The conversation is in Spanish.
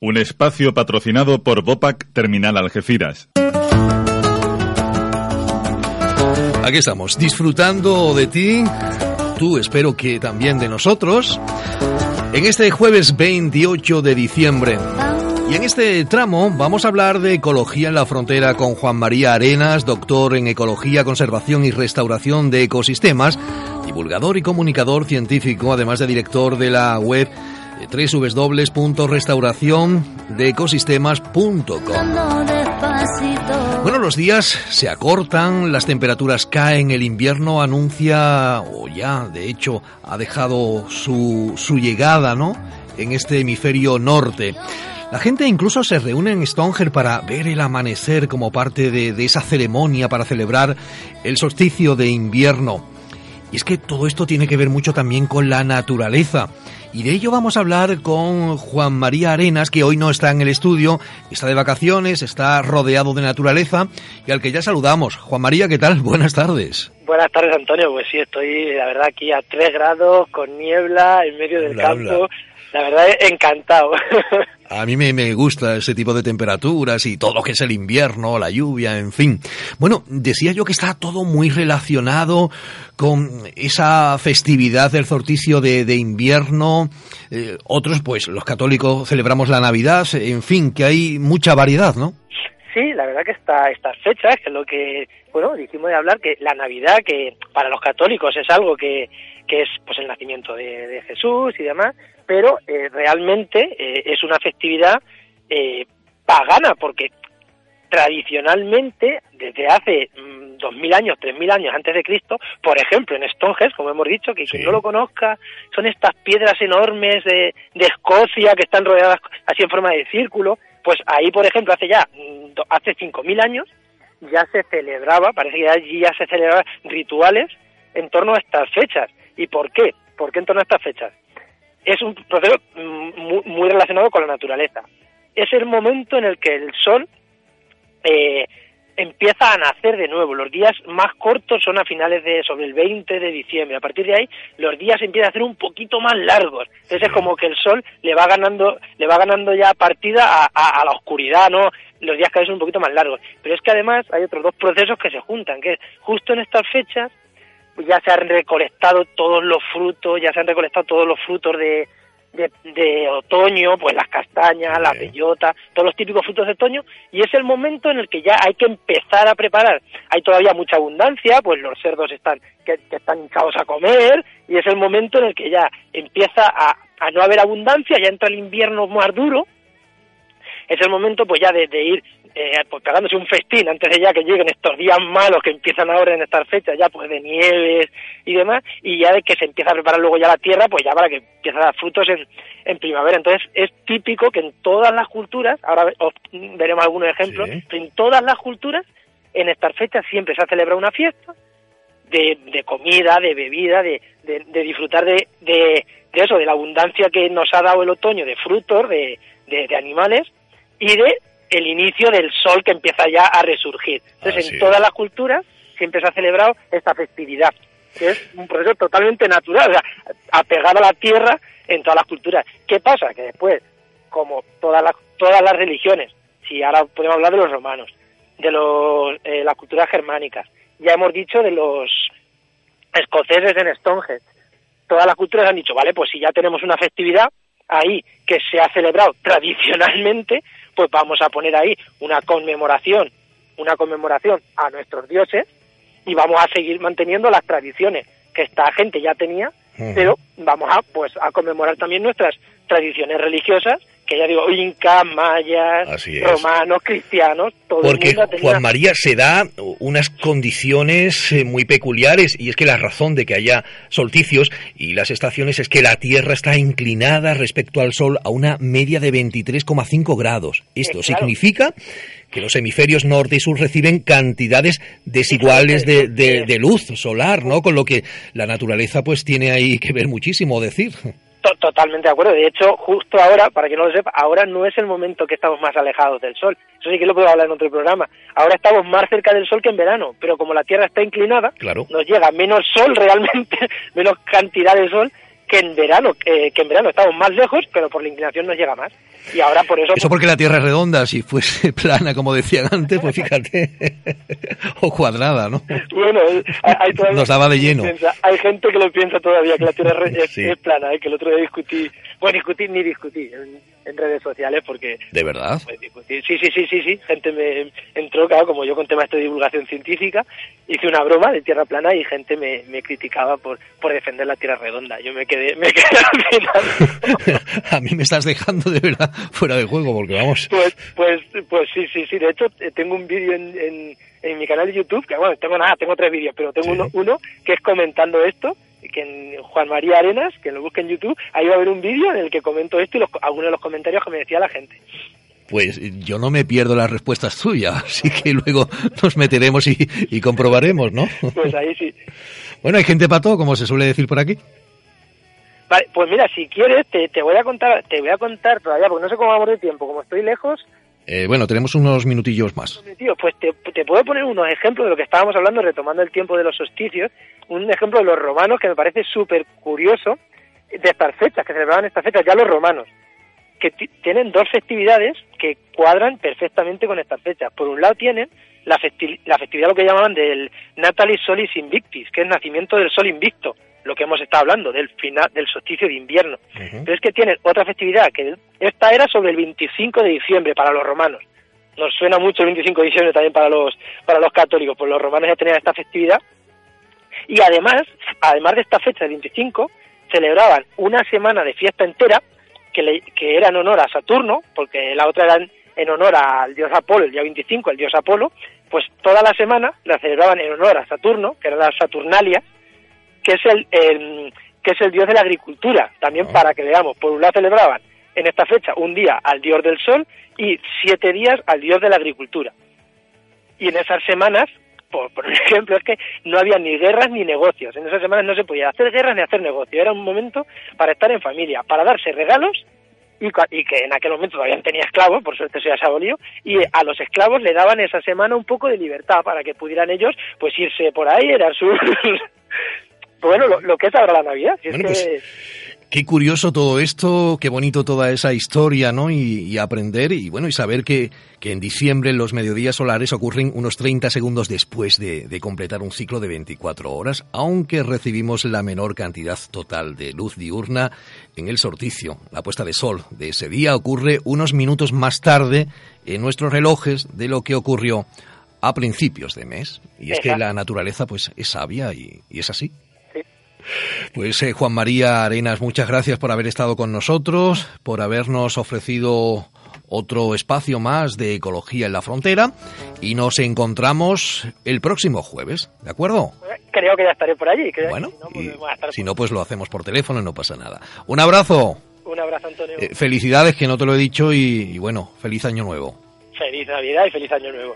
Un espacio patrocinado por Bopac Terminal Algeciras. Aquí estamos, disfrutando de ti, tú espero que también de nosotros, en este jueves 28 de diciembre. Y en este tramo vamos a hablar de ecología en la frontera con Juan María Arenas, doctor en ecología, conservación y restauración de ecosistemas, divulgador y comunicador científico, además de director de la web www.restauraciondeecosistemas.com. Bueno, los días se acortan, las temperaturas caen, el invierno anuncia, o ya de hecho ha dejado su, su llegada, ¿no? En este hemisferio norte. La gente incluso se reúne en Stonger para ver el amanecer como parte de, de esa ceremonia para celebrar el solsticio de invierno. Y es que todo esto tiene que ver mucho también con la naturaleza. Y de ello vamos a hablar con Juan María Arenas, que hoy no está en el estudio, está de vacaciones, está rodeado de naturaleza y al que ya saludamos. Juan María, ¿qué tal? Buenas tardes. Buenas tardes, Antonio. Pues sí, estoy, la verdad, aquí a 3 grados, con niebla, en medio del campo. La verdad, encantado. A mí me, me, gusta ese tipo de temperaturas y todo lo que es el invierno, la lluvia, en fin. Bueno, decía yo que está todo muy relacionado con esa festividad del sorticio de, de invierno. Eh, otros, pues, los católicos celebramos la Navidad. En fin, que hay mucha variedad, ¿no? Sí, la verdad que está, estas fechas, que es lo que, bueno, dijimos de hablar, que la Navidad, que para los católicos es algo que, que es pues el nacimiento de, de Jesús y demás, pero eh, realmente eh, es una festividad eh, pagana, porque tradicionalmente, desde hace mm, dos mil años, tres mil años antes de Cristo, por ejemplo, en Stonehenge, como hemos dicho, que quien no lo conozca, son estas piedras enormes de, de Escocia que están rodeadas así en forma de círculo, pues ahí, por ejemplo, hace ya, mm, hace cinco mil años, ya se celebraba, parece que allí ya se celebraban rituales en torno a estas fechas. ¿Y por qué? ¿Por qué en torno a estas fechas? es un proceso muy, relacionado con la naturaleza. Es el momento en el que el sol eh, empieza a nacer de nuevo. Los días más cortos son a finales de sobre el 20 de diciembre. A partir de ahí, los días empiezan a ser un poquito más largos. Entonces es como que el sol le va ganando, le va ganando ya partida a, la oscuridad, ¿no? Los días cada vez son un poquito más largos. Pero es que además hay otros dos procesos que se juntan, que es justo en estas fechas ya se han recolectado todos los frutos, ya se han recolectado todos los frutos de, de, otoño, pues las castañas, las bellotas, todos los típicos frutos de otoño, y es el momento en el que ya hay que empezar a preparar. Hay todavía mucha abundancia, pues los cerdos están que, están hinchados a comer, y es el momento en el que ya empieza a, a no haber abundancia, ya entra el invierno más duro, es el momento pues ya de, de ir eh, pues pegándose un festín antes de ya que lleguen estos días malos que empiezan ahora en estas fechas ya pues de nieves y demás y ya de que se empieza a preparar luego ya la tierra pues ya para que empiece a dar frutos en, en primavera. Entonces es típico que en todas las culturas ahora veremos algunos ejemplos en todas las culturas en estas fechas siempre se ha celebrado una fiesta de, de comida, de bebida, de, de, de disfrutar de, de, de, eso, de la abundancia que nos ha dado el otoño de frutos, de, de, animales y de el inicio del sol que empieza ya a resurgir. Entonces, en todas las culturas siempre se ha celebrado esta festividad, que es un proceso totalmente natural, o sea, apegado a la tierra en todas las culturas. ¿Qué pasa? Que después, como todas las, todas las religiones, si ahora podemos hablar de los romanos, de los, eh, las culturas germánicas, ya hemos dicho de los escoceses en Stonehenge, todas las culturas han dicho, vale, pues si ya tenemos una festividad ahí que se ha celebrado tradicionalmente, pues vamos a poner ahí una conmemoración, una conmemoración a nuestros dioses y vamos a seguir manteniendo las tradiciones que esta gente ya tenía, pero vamos a pues a conmemorar también nuestras tradiciones religiosas que ya digo, incas, mayas, romanos, cristianos, todo Porque el mundo tenía... Juan María se da unas condiciones eh, muy peculiares y es que la razón de que haya solsticios y las estaciones es que la Tierra está inclinada respecto al Sol a una media de 23,5 grados. Esto significa que los hemisferios norte y sur reciben cantidades desiguales de, de, de luz solar, ¿no? Con lo que la naturaleza pues tiene ahí que ver muchísimo decir. Totalmente de acuerdo. De hecho, justo ahora, para que no lo sepa, ahora no es el momento que estamos más alejados del Sol. Eso sí que lo puedo hablar en otro programa. Ahora estamos más cerca del Sol que en verano, pero como la Tierra está inclinada, nos llega menos Sol realmente, menos cantidad de Sol, que en verano, que en verano estamos más lejos, pero por la inclinación nos llega más. Y ahora por eso... Eso porque la Tierra es redonda, si fuese plana, como decían antes, pues fíjate, o cuadrada, ¿no? Bueno, hay nos daba de lleno. hay gente que lo piensa todavía, que la Tierra es, plana, ¿eh? que el otro día discutí, bueno, discutí ni discutí en, redes sociales porque... ¿De verdad? Sí, sí, sí, sí, sí, gente me entró, claro, como yo con temas de divulgación científica, hice una broma de Tierra plana y gente me, me criticaba por, por defender la Tierra redonda. Yo me quedé, me quedé al final. A mí me estás dejando de verdad fuera de juego, porque vamos. Pues, pues, pues sí, sí, sí. De hecho, eh, tengo un vídeo en, en, mi canal de YouTube, que bueno, tengo nada, tengo tres vídeos, pero tengo uno, uno que es comentando esto, que en Juan María Arenas, que lo busque en YouTube, ahí va a haber un vídeo en el que comento esto y los, algunos de los comentarios que me decía la gente. Pues yo no me pierdo las respuestas tuyas, así que luego nos meteremos y, y comprobaremos, ¿no? Pues ahí sí. Bueno, hay gente pato, como se suele decir por aquí. Vale, pues mira, si quieres, te, te, voy a contar, te voy a contar todavía, porque no sé cómo vamos de tiempo, como estoy lejos. Eh, bueno, tenemos unos minutillos más. Pues te, te, puedo poner unos ejemplos de lo que estábamos hablando, retomando el tiempo de los solsticios. Un ejemplo de los romanos que me parece súper curioso, de estas fechas, que celebraban estas fechas ya los romanos, que tienen dos festividades que cuadran perfectamente con estas fechas. Por un lado tienen la, la festividad, lo que llamaban del Natalis Solis Invictis, que es nacimiento del sol invicto lo que hemos estado hablando, del final del solsticio de invierno. Pero es que tienen otra festividad, que esta era sobre el 25 de diciembre para los romanos. Nos suena mucho el 25 de diciembre también para los, para los católicos, pues los romanos ya tenían esta festividad. Y además, además de esta fecha del 25, celebraban una semana de fiesta entera, que, que era en honor a Saturno, porque la otra era en honor al dios Apolo, el día 25, el dios Apolo, pues toda la semana la celebraban en honor a Saturno, que era la Saturnalia, que es el, que es el dios de la agricultura, también ah. para que veamos, por un lado celebraban en esta fecha un día al dios del sol y siete días al dios de la agricultura. Y en esas semanas, por, por ejemplo, es que no había ni guerras ni negocios. En esas semanas no se podía hacer guerras ni hacer negocios. Era un momento para estar en familia, para darse regalos y, y, que en aquel momento todavía tenía esclavos, por suerte eso ya se abolió, y a los esclavos le daban esa semana un poco de libertad para que pudieran ellos pues irse por ahí, era su, bueno, lo, que es ahora la Navidad. Pues, qué curioso todo esto, qué bonito toda esa historia, ¿no? Y, aprender y bueno, y saber que, que, en diciembre los mediodías solares ocurren unos 30 segundos después de, de, completar un ciclo de 24 horas, aunque recibimos la menor cantidad total de luz diurna en el sorticio. La puesta de sol de ese día ocurre unos minutos más tarde en nuestros relojes de lo que ocurrió a principios de mes. Y es que la naturaleza pues es sabia y es así. Pues eh, Juan María Arenas, muchas gracias por haber estado con nosotros, por habernos ofrecido otro espacio más de ecología en la frontera y nos encontramos el próximo jueves, ¿de acuerdo? Creo que ya estaré por allí. bueno, si no, pues lo hacemos por teléfono y no pasa nada. Un abrazo. Un abrazo, Antonio. Eh, felicidades, que no te lo he dicho, y bueno, feliz año nuevo. Feliz Navidad y feliz año nuevo.